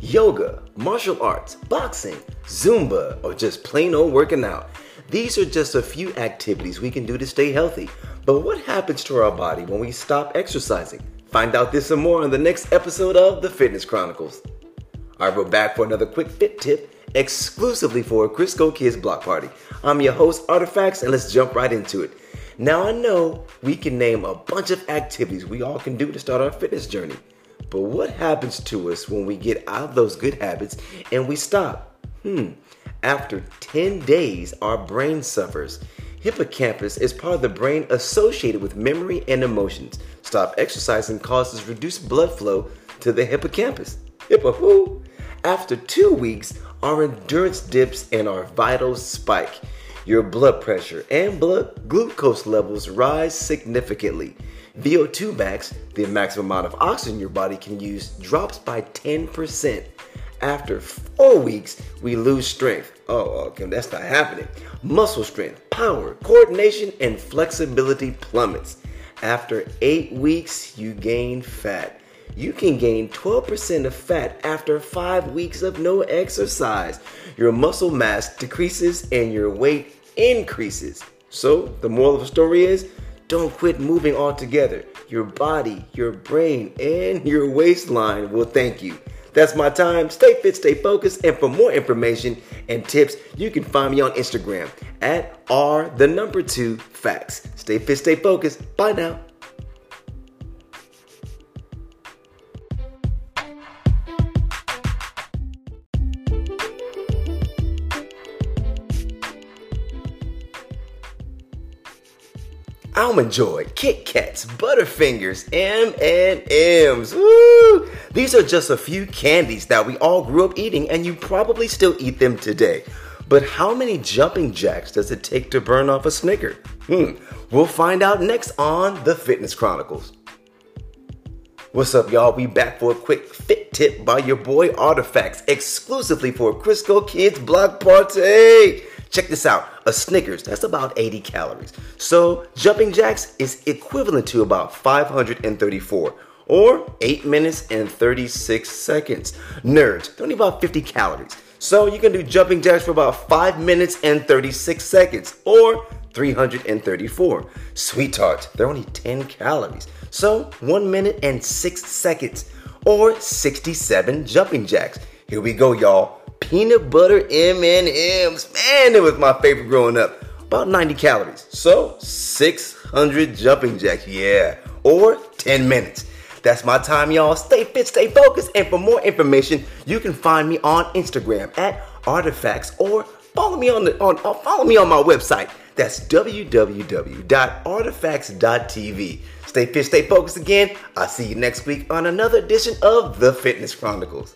yoga, martial arts, boxing, Zumba, or just plain old working out. These are just a few activities we can do to stay healthy. But what happens to our body when we stop exercising? Find out this and more on the next episode of The Fitness Chronicles. Alright, we're back for another quick fit tip exclusively for a Crisco Kids Block Party. I'm your host, Artifacts, and let's jump right into it. Now, I know we can name a bunch of activities we all can do to start our fitness journey. But what happens to us when we get out of those good habits and we stop? Hmm. After 10 days, our brain suffers. Hippocampus is part of the brain associated with memory and emotions. Stop exercising causes reduced blood flow to the hippocampus. Hippo who? After two weeks, our endurance dips and our vitals spike. Your blood pressure and blood glucose levels rise significantly. VO2 max, the maximum amount of oxygen your body can use, drops by 10%. After four weeks, we lose strength. Oh, okay, that's not happening. Muscle strength, power, coordination, and flexibility plummets. After eight weeks, you gain fat. You can gain 12% of fat after five weeks of no exercise. Your muscle mass decreases and your weight increases. So, the moral of the story is don't quit moving altogether. Your body, your brain, and your waistline will thank you. That's my time. Stay fit, stay focused, and for more information and tips, you can find me on Instagram at r the number two facts. Stay fit, stay focused. Bye now. Almond Joy, Kit Kats, Butterfingers, M&Ms. Woo! These are just a few candies that we all grew up eating and you probably still eat them today. But how many jumping jacks does it take to burn off a Snicker? Hmm, we'll find out next on The Fitness Chronicles. What's up, y'all? We back for a quick fit tip by your boy Artifacts, exclusively for Crisco Kids Block Party. Check this out a Snickers, that's about 80 calories. So, jumping jacks is equivalent to about 534 or 8 minutes and 36 seconds. Nerds, they're only about 50 calories. So, you can do jumping jacks for about 5 minutes and 36 seconds or 334. Sweethearts, they're only 10 calories. So, 1 minute and 6 seconds or 67 jumping jacks. Here we go, y'all peanut butter M&Ms. Man, it was my favorite growing up. About 90 calories. So, 600 jumping jacks. Yeah. Or 10 minutes. That's my time, y'all. Stay fit, stay focused. And for more information, you can find me on Instagram at artifacts or follow me on the on uh, follow me on my website. That's www.artifacts.tv. Stay fit, stay focused again. I'll see you next week on another edition of The Fitness Chronicles.